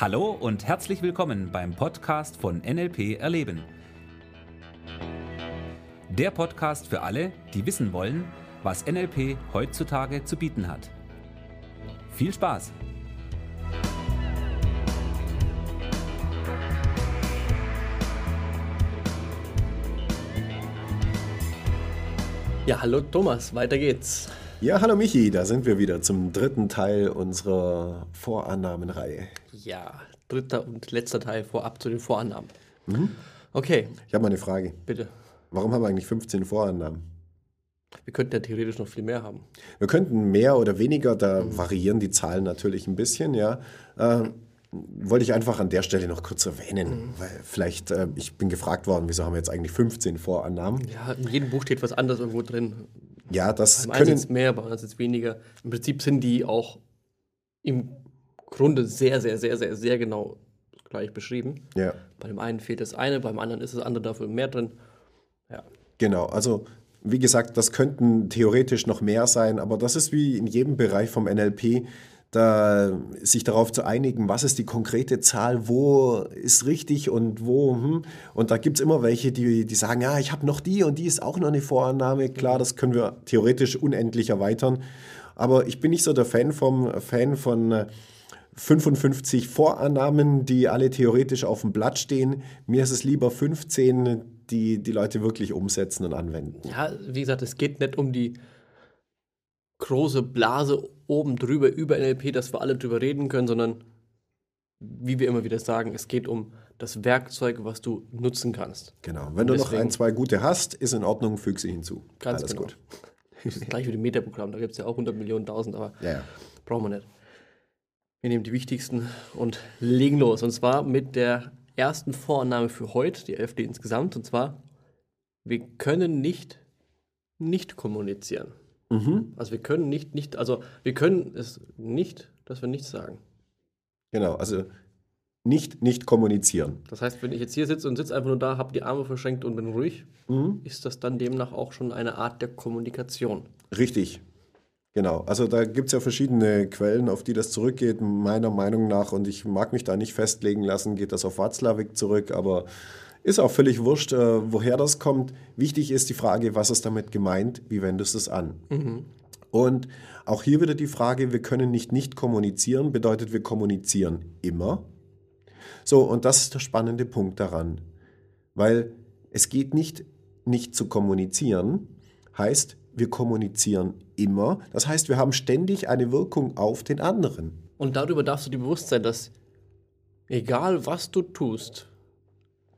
Hallo und herzlich willkommen beim Podcast von NLP Erleben. Der Podcast für alle, die wissen wollen, was NLP heutzutage zu bieten hat. Viel Spaß! Ja, hallo Thomas, weiter geht's. Ja, hallo Michi, da sind wir wieder zum dritten Teil unserer Vorannahmenreihe. Ja, dritter und letzter Teil vorab zu den Vorannahmen. Mhm. Okay. Ich habe mal eine Frage. Bitte. Warum haben wir eigentlich 15 Vorannahmen? Wir könnten ja theoretisch noch viel mehr haben. Wir könnten mehr oder weniger, da mhm. variieren die Zahlen natürlich ein bisschen, ja. Äh, wollte ich einfach an der Stelle noch kurz erwähnen, mhm. weil vielleicht, äh, ich bin gefragt worden, wieso haben wir jetzt eigentlich 15 Vorannahmen? Ja, in jedem Buch steht was anderes irgendwo drin. Ja, das beim können... Einen mehr, bei uns ist weniger. Im Prinzip sind die auch im Grunde sehr, sehr, sehr, sehr, sehr genau gleich beschrieben. Ja. Bei dem einen fehlt das eine, beim anderen ist das andere dafür mehr drin. Ja. Genau, also wie gesagt, das könnten theoretisch noch mehr sein, aber das ist wie in jedem Bereich vom NLP da sich darauf zu einigen, was ist die konkrete Zahl, wo ist richtig und wo. Hm. Und da gibt es immer welche, die, die sagen, ja, ich habe noch die und die ist auch noch eine Vorannahme. Klar, das können wir theoretisch unendlich erweitern. Aber ich bin nicht so der Fan, vom, Fan von 55 äh, Vorannahmen, die alle theoretisch auf dem Blatt stehen. Mir ist es lieber 15, die die Leute wirklich umsetzen und anwenden. Ja, wie gesagt, es geht nicht um die große Blase oben drüber über NLP, dass wir alle drüber reden können, sondern wie wir immer wieder sagen, es geht um das Werkzeug, was du nutzen kannst. Genau. Wenn du noch ein, zwei gute hast, ist in Ordnung, füg sie hinzu. Ganz Alles genau. gut. Gleich wie dem Metaprogramm, da gibt es ja auch 100 Millionen, 1000, aber ja, ja. brauchen wir nicht. Wir nehmen die wichtigsten und legen los. Und zwar mit der ersten Vorannahme für heute, die elfte insgesamt. Und zwar, wir können nicht nicht kommunizieren. Mhm. Also wir können nicht, nicht, also wir können es nicht, dass wir nichts sagen. Genau, also nicht, nicht kommunizieren. Das heißt, wenn ich jetzt hier sitze und sitze einfach nur da, habe die Arme verschränkt und bin ruhig, mhm. ist das dann demnach auch schon eine Art der Kommunikation. Richtig. Genau, also da gibt es ja verschiedene Quellen, auf die das zurückgeht, meiner Meinung nach. Und ich mag mich da nicht festlegen lassen, geht das auf Watzlawick zurück, aber ist auch völlig wurscht, äh, woher das kommt. Wichtig ist die Frage, was ist damit gemeint, wie wendest du es an? Mhm. Und auch hier wieder die Frage, wir können nicht nicht kommunizieren, bedeutet, wir kommunizieren immer. So, und das ist der spannende Punkt daran. Weil es geht nicht, nicht zu kommunizieren, heißt, wir kommunizieren immer. Das heißt, wir haben ständig eine Wirkung auf den anderen. Und darüber darfst du dir bewusst sein, dass egal was du tust,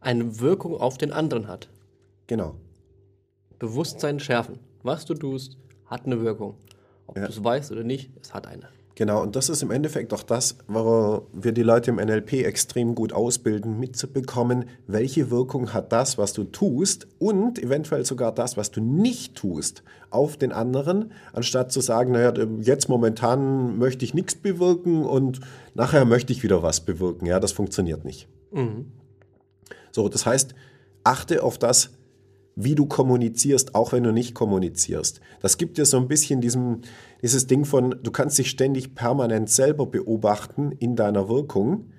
eine Wirkung auf den anderen hat. Genau. Bewusstsein schärfen. Was du tust, hat eine Wirkung. Ob ja. du es weißt oder nicht, es hat eine. Genau, und das ist im Endeffekt auch das, wo wir die Leute im NLP extrem gut ausbilden, mitzubekommen, welche Wirkung hat das, was du tust und eventuell sogar das, was du nicht tust, auf den anderen, anstatt zu sagen, naja, jetzt momentan möchte ich nichts bewirken und nachher möchte ich wieder was bewirken. Ja, das funktioniert nicht. Mhm. So, das heißt, achte auf das, wie du kommunizierst, auch wenn du nicht kommunizierst. Das gibt dir so ein bisschen diesem, dieses Ding von, du kannst dich ständig permanent selber beobachten in deiner Wirkung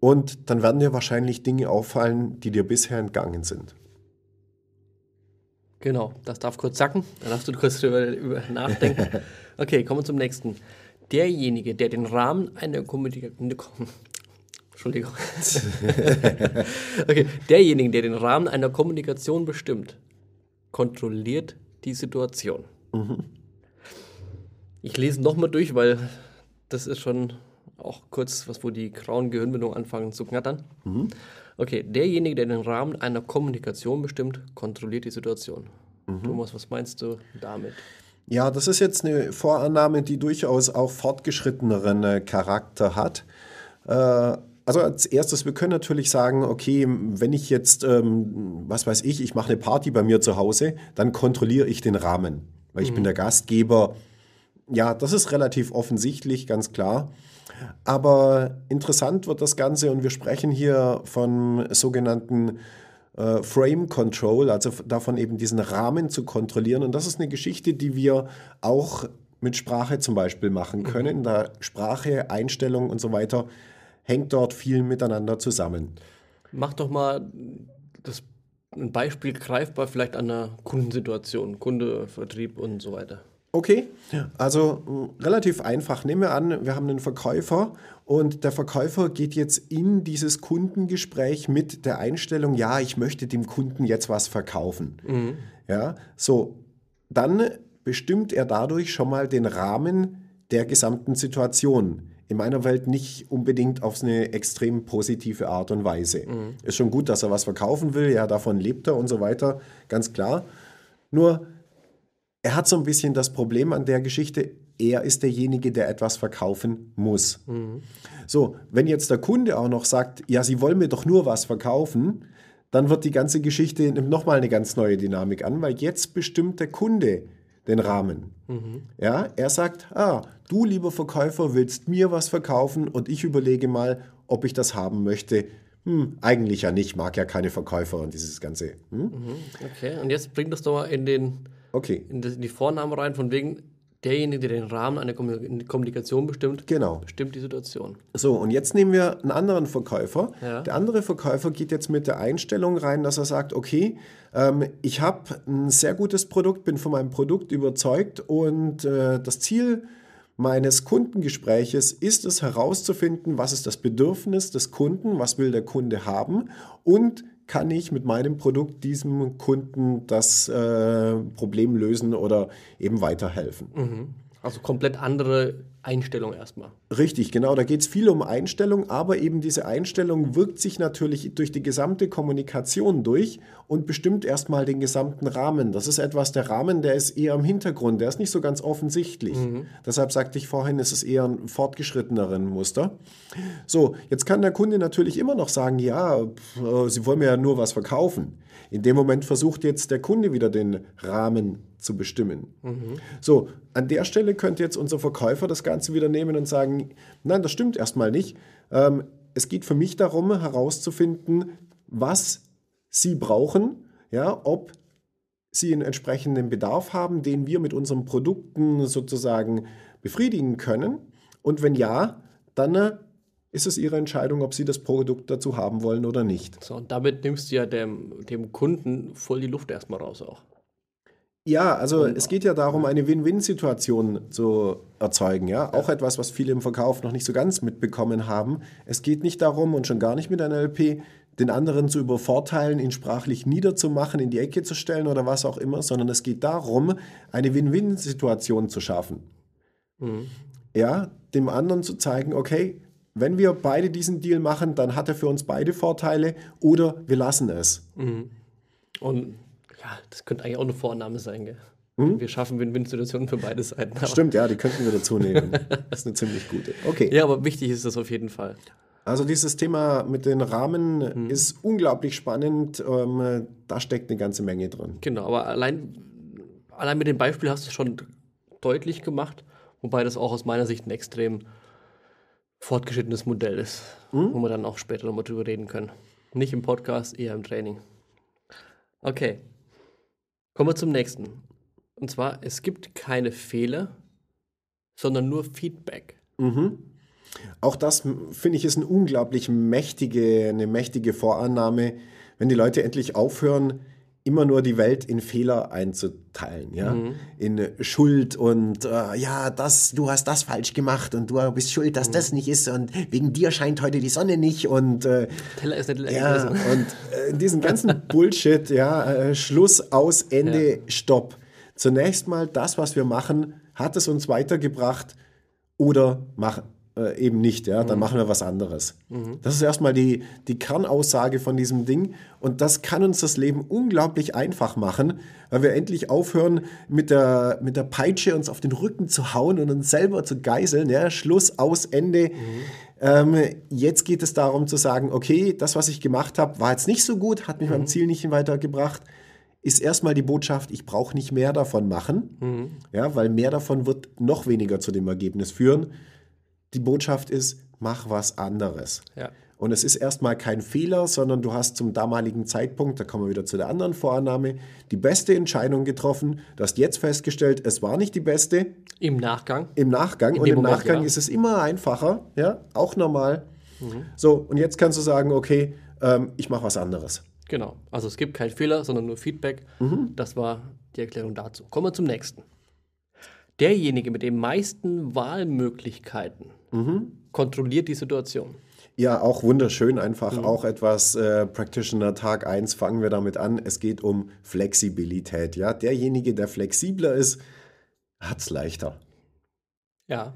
und dann werden dir wahrscheinlich Dinge auffallen, die dir bisher entgangen sind. Genau, das darf kurz sacken, dann darfst du kurz drüber nachdenken. Okay, kommen wir zum nächsten. Derjenige, der den Rahmen einer Kommunikation, Entschuldigung. okay, derjenige, der den Rahmen einer Kommunikation bestimmt, kontrolliert die Situation. Mhm. Ich lese nochmal durch, weil das ist schon auch kurz, was wo die grauen Gehirnbindungen anfangen zu knattern. Mhm. Okay, derjenige, der den Rahmen einer Kommunikation bestimmt, kontrolliert die Situation. Mhm. Thomas, was meinst du damit? Ja, das ist jetzt eine Vorannahme, die durchaus auch fortgeschritteneren äh, Charakter hat. Äh, also als erstes, wir können natürlich sagen, okay, wenn ich jetzt, ähm, was weiß ich, ich mache eine Party bei mir zu Hause, dann kontrolliere ich den Rahmen, weil ich bin mhm. der Gastgeber. Ja, das ist relativ offensichtlich, ganz klar. Aber interessant wird das Ganze und wir sprechen hier von sogenannten äh, Frame Control, also davon eben diesen Rahmen zu kontrollieren. Und das ist eine Geschichte, die wir auch mit Sprache zum Beispiel machen mhm. können, da Sprache, Einstellung und so weiter hängt dort viel miteinander zusammen. Mach doch mal das, ein Beispiel greifbar, vielleicht an einer Kundensituation, Kunde, Vertrieb und so weiter. Okay, also relativ einfach. Nehmen wir an, wir haben einen Verkäufer und der Verkäufer geht jetzt in dieses Kundengespräch mit der Einstellung, ja, ich möchte dem Kunden jetzt was verkaufen. Ja, so, dann bestimmt er dadurch schon mal den Rahmen der gesamten Situation. In meiner Welt nicht unbedingt auf eine extrem positive Art und Weise. Ist schon gut, dass er was verkaufen will, ja, davon lebt er und so weiter, ganz klar. Nur, er hat so ein bisschen das Problem an der Geschichte, er ist derjenige, der etwas verkaufen muss. So, wenn jetzt der Kunde auch noch sagt, ja, Sie wollen mir doch nur was verkaufen, dann wird die ganze Geschichte nimmt nochmal eine ganz neue Dynamik an, weil jetzt bestimmt der Kunde den Rahmen. Ja, er sagt, ah, du lieber Verkäufer willst mir was verkaufen und ich überlege mal, ob ich das haben möchte. Hm, eigentlich ja nicht, mag ja keine Verkäufer und dieses ganze. Hm? Okay, und jetzt bring das doch mal in, den, Okay, in die Vornamen rein, von wegen derjenige, der den Rahmen einer Kommuni- Kommunikation bestimmt, genau. bestimmt die Situation. So, und jetzt nehmen wir einen anderen Verkäufer. Ja. Der andere Verkäufer geht jetzt mit der Einstellung rein, dass er sagt, okay, ähm, ich habe ein sehr gutes Produkt, bin von meinem Produkt überzeugt und äh, das Ziel meines Kundengespräches ist es herauszufinden, was ist das Bedürfnis des Kunden, was will der Kunde haben und kann ich mit meinem Produkt diesem Kunden das äh, Problem lösen oder eben weiterhelfen. Also komplett andere Einstellung erstmal. Richtig, genau. Da geht es viel um Einstellung, aber eben diese Einstellung wirkt sich natürlich durch die gesamte Kommunikation durch und bestimmt erstmal den gesamten Rahmen. Das ist etwas, der Rahmen, der ist eher im Hintergrund, der ist nicht so ganz offensichtlich. Deshalb sagte ich vorhin, es ist eher ein fortgeschritteneren Muster. So, jetzt kann der Kunde natürlich immer noch sagen, ja, pf, äh, Sie wollen mir ja nur was verkaufen. In dem Moment versucht jetzt der Kunde wieder den Rahmen zu bestimmen. So, an der Stelle könnte jetzt unser Verkäufer das Ganze wieder nehmen und sagen, nein, das stimmt erstmal nicht. Ähm, es geht für mich darum, herauszufinden, was Sie brauchen, ja, ob Sie einen entsprechenden Bedarf haben, den wir mit unseren Produkten sozusagen befriedigen können. Und wenn ja, dann äh, ist es Ihre Entscheidung, ob Sie das Produkt dazu haben wollen oder nicht. So, und damit nimmst du ja dem, dem Kunden voll die Luft erstmal raus auch. Ja, also es geht ja darum, eine Win-Win-Situation zu erzeugen. Ja? Auch etwas, was viele im Verkauf noch nicht so ganz mitbekommen haben. Es geht nicht darum und schon gar nicht mit NLP, den anderen zu übervorteilen, ihn sprachlich niederzumachen, in die Ecke zu stellen oder was auch immer, sondern es geht darum, eine Win-Win-Situation zu schaffen. Ja, dem anderen zu zeigen, okay, wenn wir beide diesen Deal machen, dann hat er für uns beide Vorteile oder wir lassen es. Und ja, das könnte eigentlich auch eine Vorname sein, gell? Wir schaffen Win-Win-Situationen für beide Seiten. Stimmt, ja, die könnten wir dazu nehmen. Das ist eine ziemlich gute. Okay. Ja, aber wichtig ist das auf jeden Fall. Also dieses Thema mit den Rahmen Mhm. ist unglaublich spannend. Ähm, da steckt eine ganze Menge drin. Genau, aber allein, allein mit dem Beispiel hast du es schon deutlich gemacht, wobei das auch aus meiner Sicht ein extrem fortgeschrittenes Modell ist, wo wir dann auch später nochmal drüber reden können. Nicht im Podcast, eher im Training. Okay, kommen wir zum nächsten. Und zwar, es gibt keine Fehler, sondern nur Feedback. Auch das finde ich ist eine unglaublich mächtige, eine mächtige Vorannahme, wenn die Leute endlich aufhören, immer nur die Welt in Fehler einzuteilen, ja, in Schuld und äh, ja, das, du hast das falsch gemacht und du bist schuld, dass das nicht ist und wegen dir scheint heute die Sonne nicht und äh, Teller ist nicht leer Ja, und äh, diesen ganzen Bullshit, ja, äh, Schluss, aus, Ende, Stopp. Zunächst mal, das, was wir machen, hat es uns weitergebracht oder mach, äh, eben nicht, ja, dann machen wir was anderes. Das ist erstmal die, die Kernaussage von diesem Ding und das kann uns das Leben unglaublich einfach machen, weil wir endlich aufhören, mit der, mit der Peitsche uns auf den Rücken zu hauen und uns selber zu geißeln, ja, Schluss, aus, Ende. Ähm, jetzt geht es darum zu sagen, okay, das, was ich gemacht habe, war jetzt nicht so gut, hat mich beim Ziel nicht weitergebracht. Ist erstmal die Botschaft, ich brauche nicht mehr davon machen, ja, weil mehr davon wird noch weniger zu dem Ergebnis führen. Die Botschaft ist, mach was anderes. Ja. Und es ist erstmal kein Fehler, sondern du hast zum damaligen Zeitpunkt, da kommen wir wieder zu der anderen Vorannahme, die beste Entscheidung getroffen. Du hast jetzt festgestellt, es war nicht die beste, Im Nachgang. im Nachgang. In und im Moment, Nachgang ja. ist es immer einfacher, ja, auch normal. So, und jetzt kannst du sagen, okay, ähm, ich mache was anderes. Genau. Also es gibt keinen Fehler, sondern nur Feedback. Das war die Erklärung dazu. Kommen wir zum nächsten. Derjenige mit den meisten Wahlmöglichkeiten kontrolliert die Situation. Ja, auch wunderschön, einfach auch etwas äh, Practitioner Tag 1 fangen wir damit an. Es geht um Flexibilität. Ja, derjenige, der flexibler ist, hat es leichter. Ja.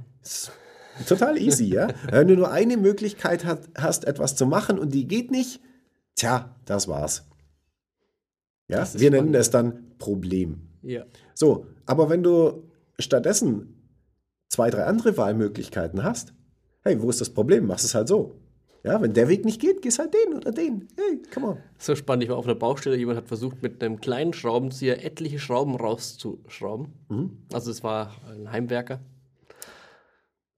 Total easy, ja. Wenn du nur eine Möglichkeit hat, hast, etwas zu machen und die geht nicht, tja, das war's. Ja, Das wir nennen spannend. es dann Problem. Ja. So, aber wenn du stattdessen zwei, drei andere Wahlmöglichkeiten hast, hey, wo ist das Problem? Machst es halt so. Ja, wenn der Weg nicht geht, gehst halt den oder den. Hey, come on. So spannend, ich war auf einer Baustelle, jemand hat versucht, mit einem kleinen Schraubenzieher etliche Schrauben rauszuschrauben. Also es war ein Heimwerker.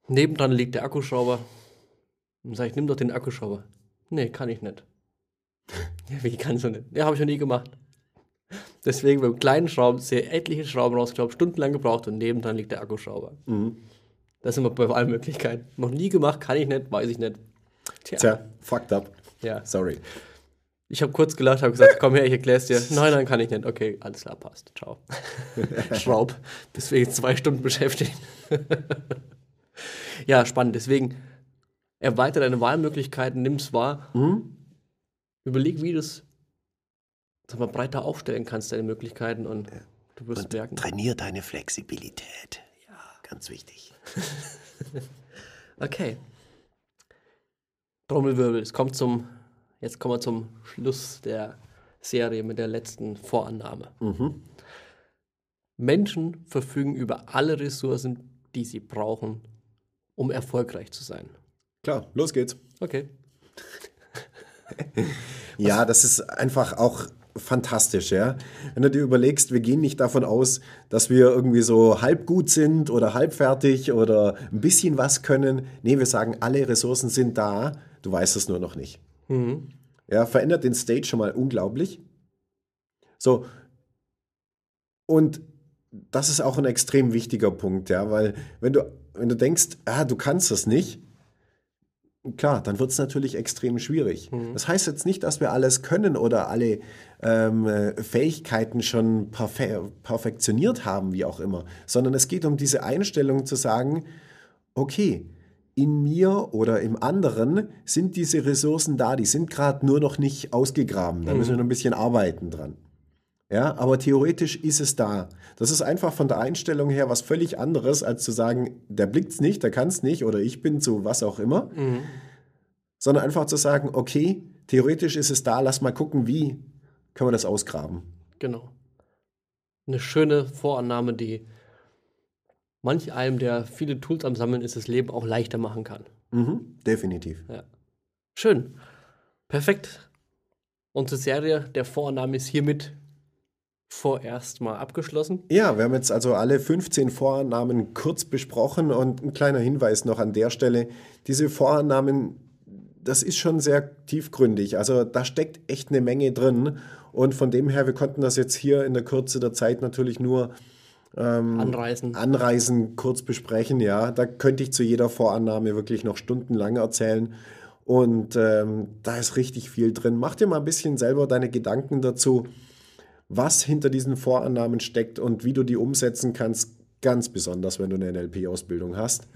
Nebendran liegt der Akkuschrauber. Und sag ich, nimm doch den Akkuschrauber. Nee, kann ich nicht. ja, wie kannst du nicht? Ja, habe ich noch nie gemacht. Deswegen beim kleinen Schraubenzieher etliche Schrauben rausgeschraubt, stundenlang gebraucht und nebendran liegt der Akkuschrauber. Das sind wir bei allen Möglichkeiten. Noch nie gemacht, kann ich nicht, weiß ich nicht. Tja, Tja, fucked up. ja. Sorry. Ich habe kurz gelacht, habe gesagt, komm her, ich erkläre es dir. Nein, nein, kann ich nicht. Okay, alles klar, passt. Ciao. Schraub. Jetzt zwei Stunden beschäftigt. ja, spannend. Deswegen erweiter deine Wahlmöglichkeiten, nimm es wahr. Überleg, wie du es sag mal, breiter aufstellen kannst, deine Möglichkeiten. Und du wirst merken. Trainier deine Flexibilität. Ja. Ganz wichtig. Okay. Trommelwirbel, es kommt zum, jetzt kommen wir zum Schluss der Serie mit der letzten Vorannahme. Menschen verfügen über alle Ressourcen, die sie brauchen, um erfolgreich zu sein. Klar, los geht's. Okay. Ja, das ist einfach auch fantastisch, ja. Wenn du dir überlegst, wir gehen nicht davon aus, dass wir irgendwie so halb gut sind oder halb fertig oder ein bisschen was können. Nee, wir sagen, alle Ressourcen sind da, du weißt es nur noch nicht. Ja, verändert den State schon mal unglaublich. So. Und das ist auch ein extrem wichtiger Punkt, ja, weil wenn du, wenn du denkst, ah, du kannst das nicht, Klar, dann wird es natürlich extrem schwierig. Das heißt jetzt nicht, dass wir alles können oder alle ähm, äh, Fähigkeiten schon perfe perfektioniert haben, wie auch immer, sondern es geht um diese Einstellung zu sagen, okay, in mir oder im anderen sind diese Ressourcen da, die sind gerade nur noch nicht ausgegraben, da müssen wir noch ein bisschen arbeiten dran. Ja, aber theoretisch ist es da. Das ist einfach von der Einstellung her was völlig anderes, als zu sagen, der blickt's nicht, der kann's nicht oder ich bin zu was auch immer. Sondern einfach zu sagen, okay, theoretisch ist es da, lass mal gucken, wie können wir das ausgraben. Genau. Eine schöne Vorannahme, die manch einem, der viele Tools am Sammeln ist, das Leben auch leichter machen kann. Mhm, definitiv. Ja. Schön. Perfekt. Unsere Serie der Vorannahme ist hiermit vorerst mal abgeschlossen. Ja, wir haben jetzt also alle 15 Vorannahmen kurz besprochen und ein kleiner Hinweis noch an der Stelle. Diese Vorannahmen, das ist schon sehr tiefgründig. Also da steckt echt eine Menge drin. Und von dem her, wir konnten das jetzt hier in der Kürze der Zeit natürlich nur Anreisen. Anreisen kurz besprechen. Ja, da könnte ich zu jeder Vorannahme wirklich noch stundenlang erzählen. Und ähm, da ist richtig viel drin. Mach dir mal ein bisschen selber deine Gedanken dazu, was hinter diesen Vorannahmen steckt und wie du die umsetzen kannst, ganz besonders, wenn du eine NLP-Ausbildung hast.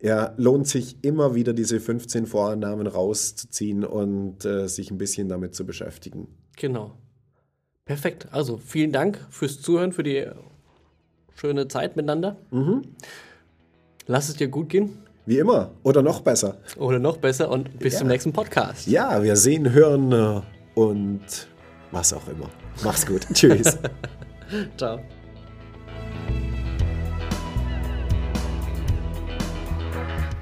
Ja, lohnt sich immer wieder diese 15 Vorannahmen rauszuziehen und äh, sich ein bisschen damit zu beschäftigen. Genau. Perfekt. Also vielen Dank fürs Zuhören, für die schöne Zeit miteinander. Lass es dir gut gehen. Wie immer oder noch besser. Oder noch besser und bis zum nächsten Podcast. Ja, wir sehen, hören äh, und was auch immer. Mach's gut. Tschüss. Ciao.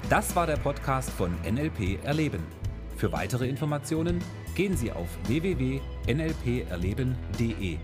Das war der Podcast von NLP Erleben. Für weitere Informationen gehen Sie auf www.nlperleben.de.